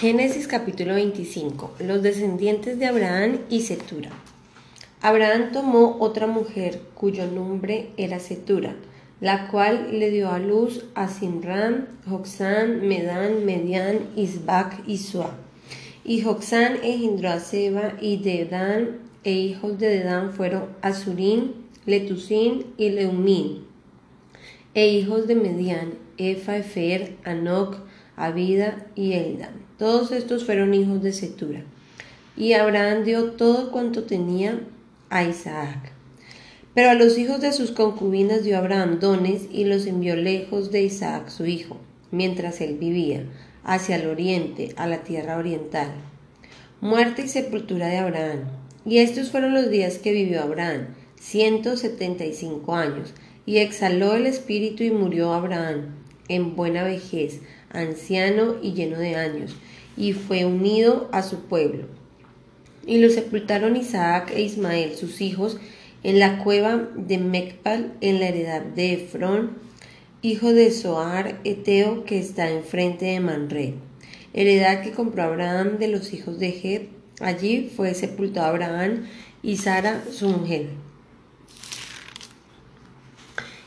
Génesis capítulo 25. Los descendientes de Abraham y Setura. Abraham tomó otra mujer cuyo nombre era Setura, la cual le dio a luz a Simran, Joxán, Medán, Medián, Isbac y Suá. Y Joxán engendró a Seba y Dedán, e hijos de Dedán fueron Azurín, Letusín y Leumín. E hijos de Medián, Efa, Efer, Anoc, Abida y Eldan. Todos estos fueron hijos de Setura. Y Abraham dio todo cuanto tenía a Isaac. Pero a los hijos de sus concubinas dio Abraham dones y los envió lejos de Isaac su hijo, mientras él vivía, hacia el oriente, a la tierra oriental. Muerte y sepultura de Abraham. Y estos fueron los días que vivió Abraham, ciento setenta y cinco años, y exhaló el espíritu y murió Abraham, en buena vejez, anciano y lleno de años, y fue unido a su pueblo. Y lo sepultaron Isaac e Ismael, sus hijos, en la cueva de Mecpal, en la heredad de Efrón, hijo de Soar, Eteo, que está enfrente de Manre, heredad que compró Abraham de los hijos de Het. Allí fue sepultado Abraham y Sara, su mujer.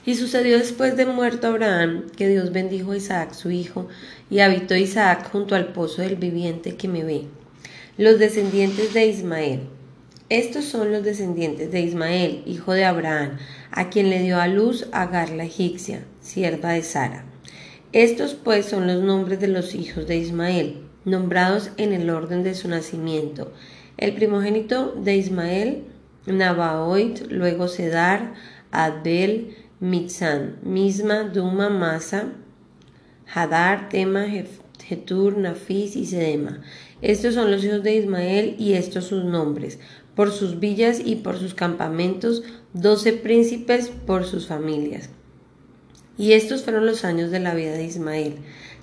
Y sucedió después de muerto Abraham que Dios bendijo a Isaac su hijo, y habitó Isaac junto al pozo del viviente que me ve. Los descendientes de Ismael. Estos son los descendientes de Ismael, hijo de Abraham, a quien le dio a luz Agar la egipcia, sierva de Sara. Estos pues son los nombres de los hijos de Ismael, nombrados en el orden de su nacimiento. El primogénito de Ismael, Nabaoit, luego Sedar, Adbel, Mitzan, Misma, Duma, Masa, Hadar, Tema, Getur, Nafis y Sedema. Estos son los hijos de Ismael y estos sus nombres, por sus villas y por sus campamentos, doce príncipes por sus familias. Y estos fueron los años de la vida de Ismael,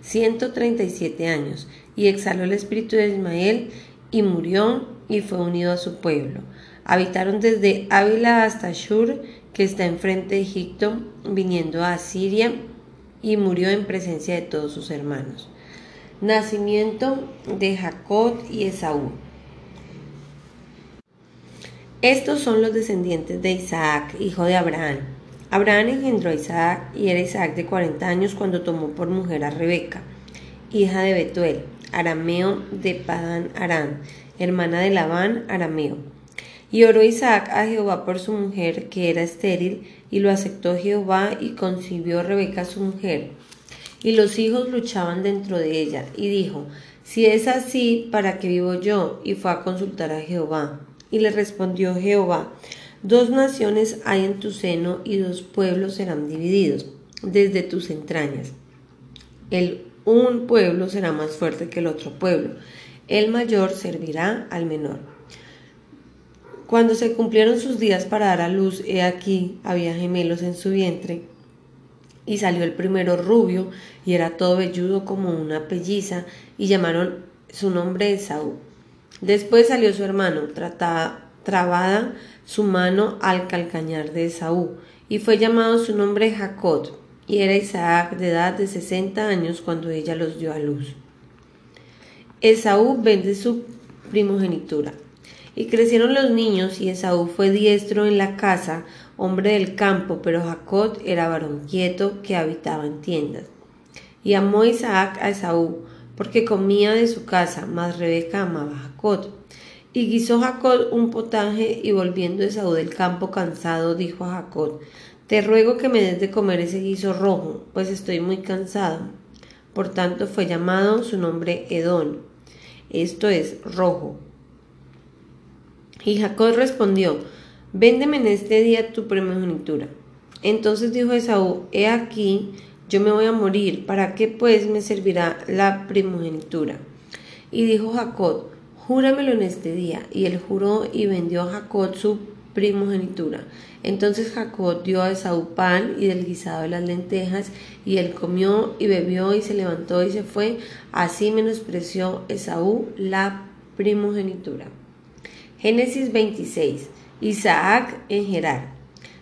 ciento treinta y siete años, y exhaló el espíritu de Ismael y murió y fue unido a su pueblo. Habitaron desde Ávila hasta Shur, que está enfrente de Egipto, viniendo a Siria, y murió en presencia de todos sus hermanos. Nacimiento de Jacob y Esaú. Estos son los descendientes de Isaac, hijo de Abraham. Abraham engendró a Isaac y era Isaac de 40 años cuando tomó por mujer a Rebeca, hija de Betuel, arameo de Padán Aram, hermana de Labán, arameo. Y oró Isaac a Jehová por su mujer, que era estéril, y lo aceptó Jehová y concibió Rebeca su mujer. Y los hijos luchaban dentro de ella, y dijo, Si es así, ¿para qué vivo yo? Y fue a consultar a Jehová. Y le respondió Jehová, Dos naciones hay en tu seno, y dos pueblos serán divididos desde tus entrañas. El un pueblo será más fuerte que el otro pueblo. El mayor servirá al menor. Cuando se cumplieron sus días para dar a luz, he aquí había gemelos en su vientre. Y salió el primero rubio, y era todo velludo como una pelliza, y llamaron su nombre Esaú. Después salió su hermano, trabada su mano al calcañar de Esaú, y fue llamado su nombre Jacob, y era Isaac de edad de sesenta años cuando ella los dio a luz. Esaú vende su primogenitura. Y crecieron los niños, y Esaú fue diestro en la casa, hombre del campo, pero Jacob era varón quieto que habitaba en tiendas. Y amó Isaac a Esaú, porque comía de su casa, mas Rebeca amaba a Jacob. Y guisó Jacob un potaje, y volviendo Esaú del campo cansado, dijo a Jacob, Te ruego que me des de comer ese guiso rojo, pues estoy muy cansado. Por tanto fue llamado su nombre Edón, esto es rojo. Y Jacob respondió, Véndeme en este día tu primogenitura. Entonces dijo Esaú, He aquí, yo me voy a morir, ¿para qué pues me servirá la primogenitura? Y dijo Jacob, Júramelo en este día. Y él juró y vendió a Jacob su primogenitura. Entonces Jacob dio a Esaú pan y del guisado de las lentejas, y él comió y bebió y se levantó y se fue. Así menospreció Esaú la primogenitura. Génesis 26. Isaac en Gerar.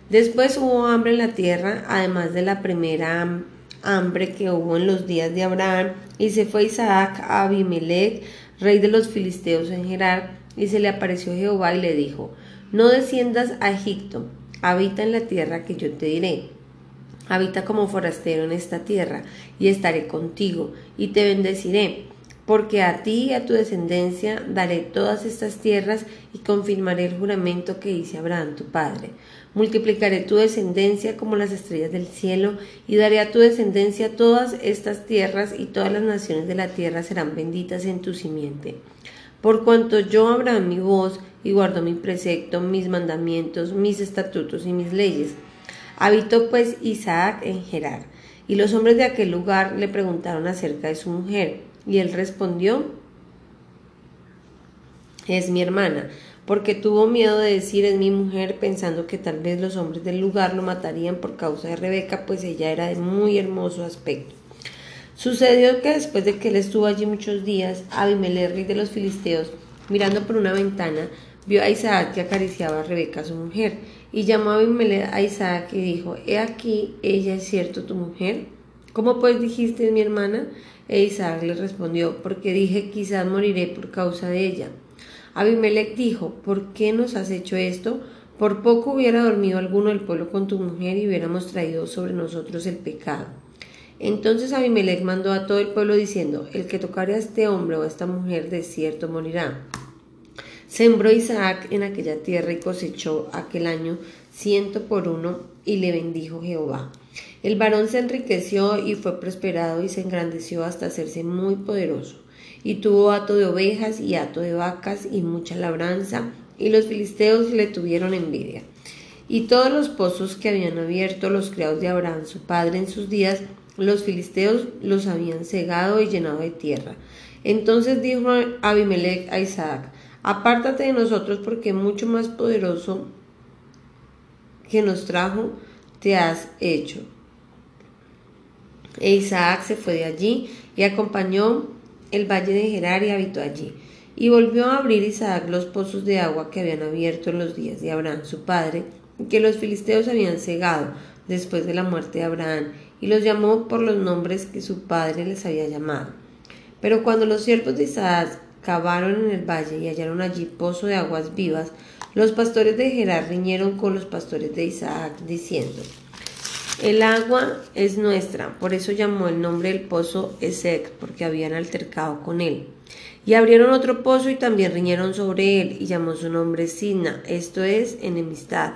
Después hubo hambre en la tierra, además de la primera hambre que hubo en los días de Abraham, Y se fue Isaac a Abimelech, rey de los filisteos en Gerar, y se le apareció Jehová y le dijo, No desciendas a Egipto, habita en la tierra que yo te diré. Habita como forastero en esta tierra, y estaré contigo, y te bendeciré porque a ti y a tu descendencia daré todas estas tierras y confirmaré el juramento que hice a Abraham tu padre. Multiplicaré tu descendencia como las estrellas del cielo y daré a tu descendencia todas estas tierras y todas las naciones de la tierra serán benditas en tu simiente. Por cuanto yo Abraham mi voz y guardo mi precepto, mis mandamientos, mis estatutos y mis leyes. Habitó pues Isaac en Gerar, y los hombres de aquel lugar le preguntaron acerca de su mujer. Y él respondió, es mi hermana, porque tuvo miedo de decir es mi mujer, pensando que tal vez los hombres del lugar lo matarían por causa de Rebeca, pues ella era de muy hermoso aspecto. Sucedió que después de que él estuvo allí muchos días, Abimelech, de los filisteos, mirando por una ventana, vio a Isaac que acariciaba a Rebeca, su mujer, y llamó a Abimelech a Isaac y dijo, He aquí, ella es cierto tu mujer. ¿Cómo pues dijiste mi hermana? E Isaac le respondió, porque dije quizás moriré por causa de ella. Abimelech dijo, ¿por qué nos has hecho esto? Por poco hubiera dormido alguno del pueblo con tu mujer y hubiéramos traído sobre nosotros el pecado. Entonces Abimelech mandó a todo el pueblo diciendo, el que tocare a este hombre o a esta mujer de cierto morirá. Sembró Isaac en aquella tierra y cosechó aquel año ciento por uno y le bendijo Jehová. El varón se enriqueció y fue prosperado y se engrandeció hasta hacerse muy poderoso. Y tuvo hato de ovejas y hato de vacas y mucha labranza, y los filisteos le tuvieron envidia. Y todos los pozos que habían abierto los criados de Abraham, su padre, en sus días, los filisteos los habían cegado y llenado de tierra. Entonces dijo Abimelech a Isaac, apártate de nosotros porque mucho más poderoso que nos trajo te has hecho. E Isaac se fue de allí y acompañó el valle de Gerar y habitó allí. Y volvió a abrir Isaac los pozos de agua que habían abierto en los días de Abraham su padre, que los filisteos habían cegado después de la muerte de Abraham, y los llamó por los nombres que su padre les había llamado. Pero cuando los siervos de Isaac cavaron en el valle y hallaron allí pozo de aguas vivas, los pastores de Gerar riñeron con los pastores de Isaac, diciendo, el agua es nuestra, por eso llamó el nombre del pozo Esec, porque habían altercado con él. Y abrieron otro pozo y también riñeron sobre él, y llamó su nombre Sina, esto es enemistad.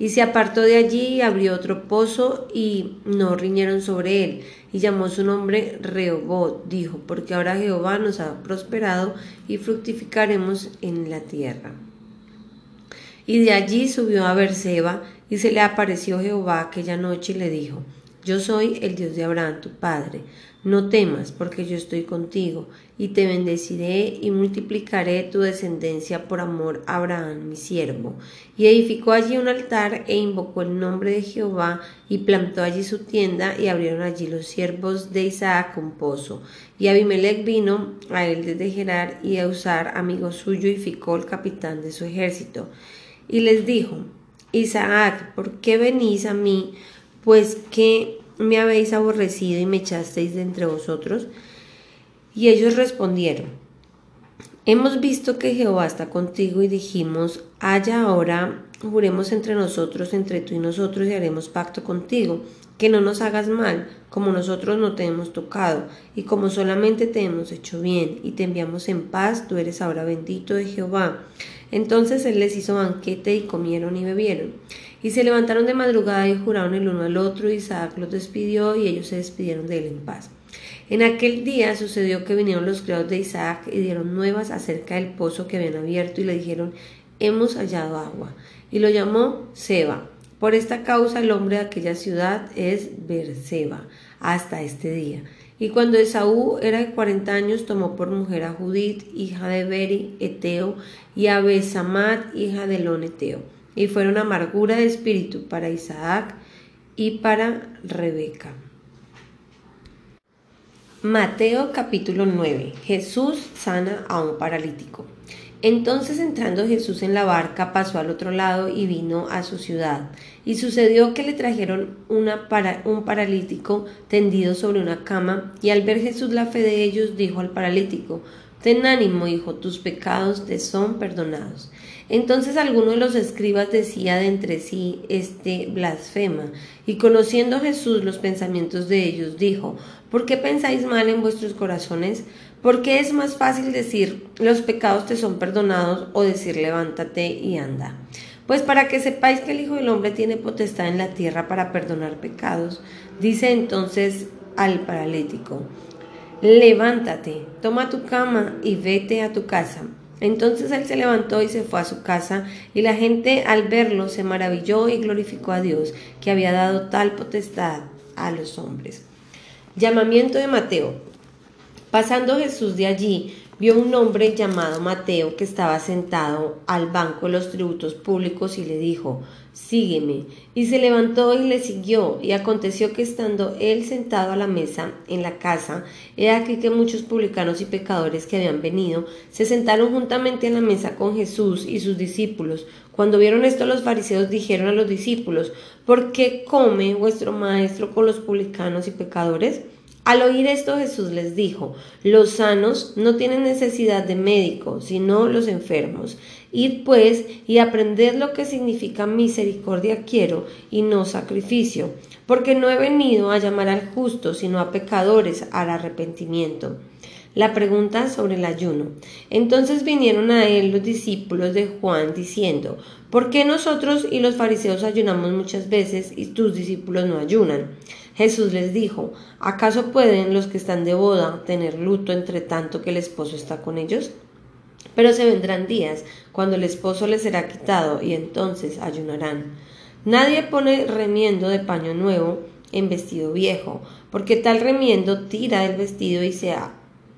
Y se apartó de allí y abrió otro pozo y no riñeron sobre él, y llamó su nombre Rehobot, dijo, porque ahora Jehová nos ha prosperado y fructificaremos en la tierra. Y de allí subió a Berseba, y se le apareció Jehová aquella noche y le dijo, Yo soy el Dios de Abraham, tu padre. No temas, porque yo estoy contigo, y te bendeciré y multiplicaré tu descendencia por amor a Abraham, mi siervo. Y edificó allí un altar e invocó el nombre de Jehová, y plantó allí su tienda, y abrieron allí los siervos de Isaac un pozo. Y Abimelech vino a él desde Gerar, y a usar amigo suyo, y ficó el capitán de su ejército. Y les dijo, Isaac, ¿por qué venís a mí? Pues que me habéis aborrecido y me echasteis de entre vosotros. Y ellos respondieron, Hemos visto que Jehová está contigo y dijimos, haya ahora, juremos entre nosotros, entre tú y nosotros, y haremos pacto contigo, que no nos hagas mal, como nosotros no te hemos tocado, y como solamente te hemos hecho bien, y te enviamos en paz, tú eres ahora bendito de Jehová. Entonces él les hizo banquete y comieron y bebieron. Y se levantaron de madrugada y juraron el uno al otro, y Isaac los despidió y ellos se despidieron de él en paz. En aquel día sucedió que vinieron los criados de Isaac y dieron nuevas acerca del pozo que habían abierto y le dijeron, hemos hallado agua. Y lo llamó Seba. Por esta causa el hombre de aquella ciudad es Berseba hasta este día. Y cuando Esaú era de cuarenta años, tomó por mujer a Judith, hija de Beri, Eteo, y a Besamat, hija de Lon Eteo. Y fueron amargura de espíritu para Isaac y para Rebeca. Mateo capítulo 9. Jesús sana a un paralítico. Entonces entrando Jesús en la barca pasó al otro lado y vino a su ciudad. Y sucedió que le trajeron una para, un paralítico tendido sobre una cama, y al ver Jesús la fe de ellos, dijo al paralítico, Ten ánimo, hijo, tus pecados te son perdonados. Entonces alguno de los escribas decía de entre sí, este blasfema, y conociendo Jesús los pensamientos de ellos, dijo, ¿por qué pensáis mal en vuestros corazones? ¿Por qué es más fácil decir, los pecados te son perdonados, o decir, levántate y anda? Pues para que sepáis que el Hijo del Hombre tiene potestad en la tierra para perdonar pecados, dice entonces al paralítico, levántate, toma tu cama y vete a tu casa. Entonces él se levantó y se fue a su casa, y la gente al verlo se maravilló y glorificó a Dios, que había dado tal potestad a los hombres. Llamamiento de Mateo. Pasando Jesús de allí, vio un hombre llamado Mateo que estaba sentado al banco de los tributos públicos y le dijo, Sígueme. Y se levantó y le siguió, y aconteció que estando él sentado a la mesa en la casa, he aquí que muchos publicanos y pecadores que habían venido se sentaron juntamente en la mesa con Jesús y sus discípulos. Cuando vieron esto los fariseos dijeron a los discípulos, ¿por qué come vuestro maestro con los publicanos y pecadores? Al oír esto Jesús les dijo, los sanos no tienen necesidad de médico, sino los enfermos. Id pues y aprended lo que significa misericordia quiero y no sacrificio, porque no he venido a llamar al justo, sino a pecadores al arrepentimiento. La pregunta sobre el ayuno. Entonces vinieron a él los discípulos de Juan diciendo, ¿por qué nosotros y los fariseos ayunamos muchas veces y tus discípulos no ayunan? Jesús les dijo, ¿acaso pueden los que están de boda tener luto entre tanto que el esposo está con ellos? Pero se vendrán días cuando el esposo les será quitado y entonces ayunarán. Nadie pone remiendo de paño nuevo en vestido viejo, porque tal remiendo tira el vestido y se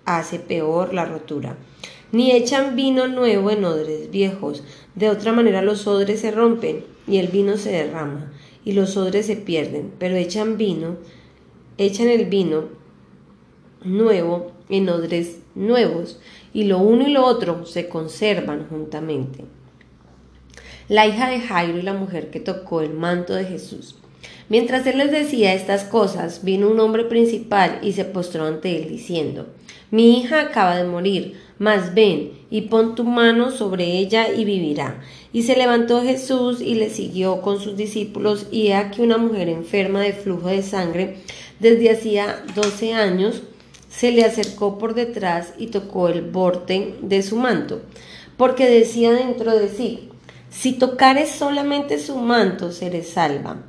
hace peor la rotura. Ni echan vino nuevo en odres viejos, de otra manera los odres se rompen y el vino se derrama y los odres se pierden, pero echan vino, echan el vino nuevo en odres nuevos, y lo uno y lo otro se conservan juntamente. La hija de Jairo y la mujer que tocó el manto de Jesús. Mientras él les decía estas cosas, vino un hombre principal y se postró ante él, diciendo, Mi hija acaba de morir, mas ven y pon tu mano sobre ella y vivirá. Y se levantó Jesús y le siguió con sus discípulos, y he aquí una mujer enferma de flujo de sangre desde hacía doce años, se le acercó por detrás y tocó el borde de su manto, porque decía dentro de sí, si tocares solamente su manto, seré salva.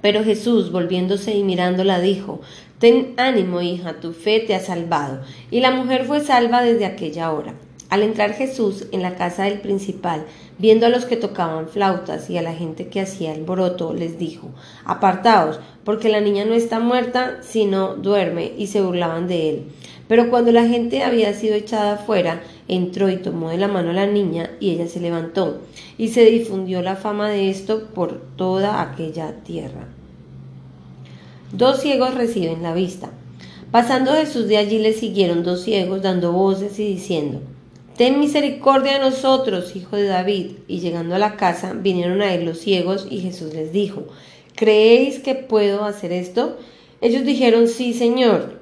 Pero Jesús, volviéndose y mirándola, dijo, Ten ánimo, hija, tu fe te ha salvado. Y la mujer fue salva desde aquella hora. Al entrar Jesús en la casa del principal, viendo a los que tocaban flautas y a la gente que hacía el boroto, les dijo, Apartaos, porque la niña no está muerta, sino duerme, y se burlaban de él. Pero cuando la gente había sido echada afuera, entró y tomó de la mano a la niña, y ella se levantó, y se difundió la fama de esto por toda aquella tierra. Dos ciegos reciben la vista. Pasando Jesús de allí le siguieron dos ciegos dando voces y diciendo, Ten misericordia de nosotros, hijo de David. Y llegando a la casa, vinieron a él los ciegos y Jesús les dijo, ¿creéis que puedo hacer esto? Ellos dijeron, sí, Señor.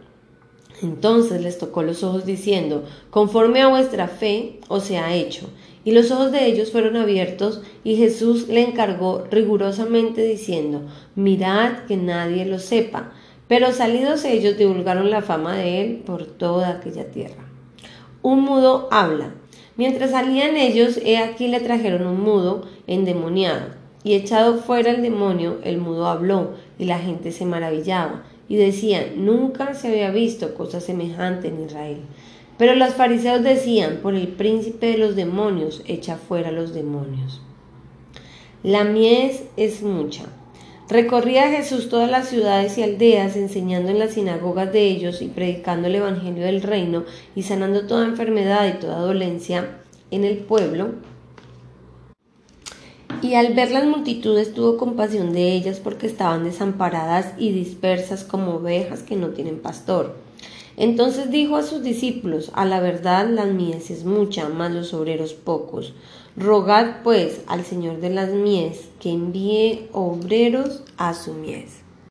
Entonces les tocó los ojos diciendo, conforme a vuestra fe os ha hecho. Y los ojos de ellos fueron abiertos y Jesús le encargó rigurosamente diciendo, mirad que nadie lo sepa. Pero salidos ellos divulgaron la fama de él por toda aquella tierra. Un mudo habla. Mientras salían ellos, he aquí le trajeron un mudo endemoniado. Y echado fuera el demonio, el mudo habló, y la gente se maravillaba, y decían, nunca se había visto cosa semejante en Israel. Pero los fariseos decían, por el príncipe de los demonios, echa fuera los demonios. La mies es mucha. Recorría Jesús todas las ciudades y aldeas, enseñando en las sinagogas de ellos y predicando el Evangelio del reino y sanando toda enfermedad y toda dolencia en el pueblo. Y al ver las multitudes tuvo compasión de ellas porque estaban desamparadas y dispersas como ovejas que no tienen pastor. Entonces dijo a sus discípulos, a la verdad la mies es mucha, mas los obreros pocos. Rogad pues al Señor de las mies que envíe obreros a su mies.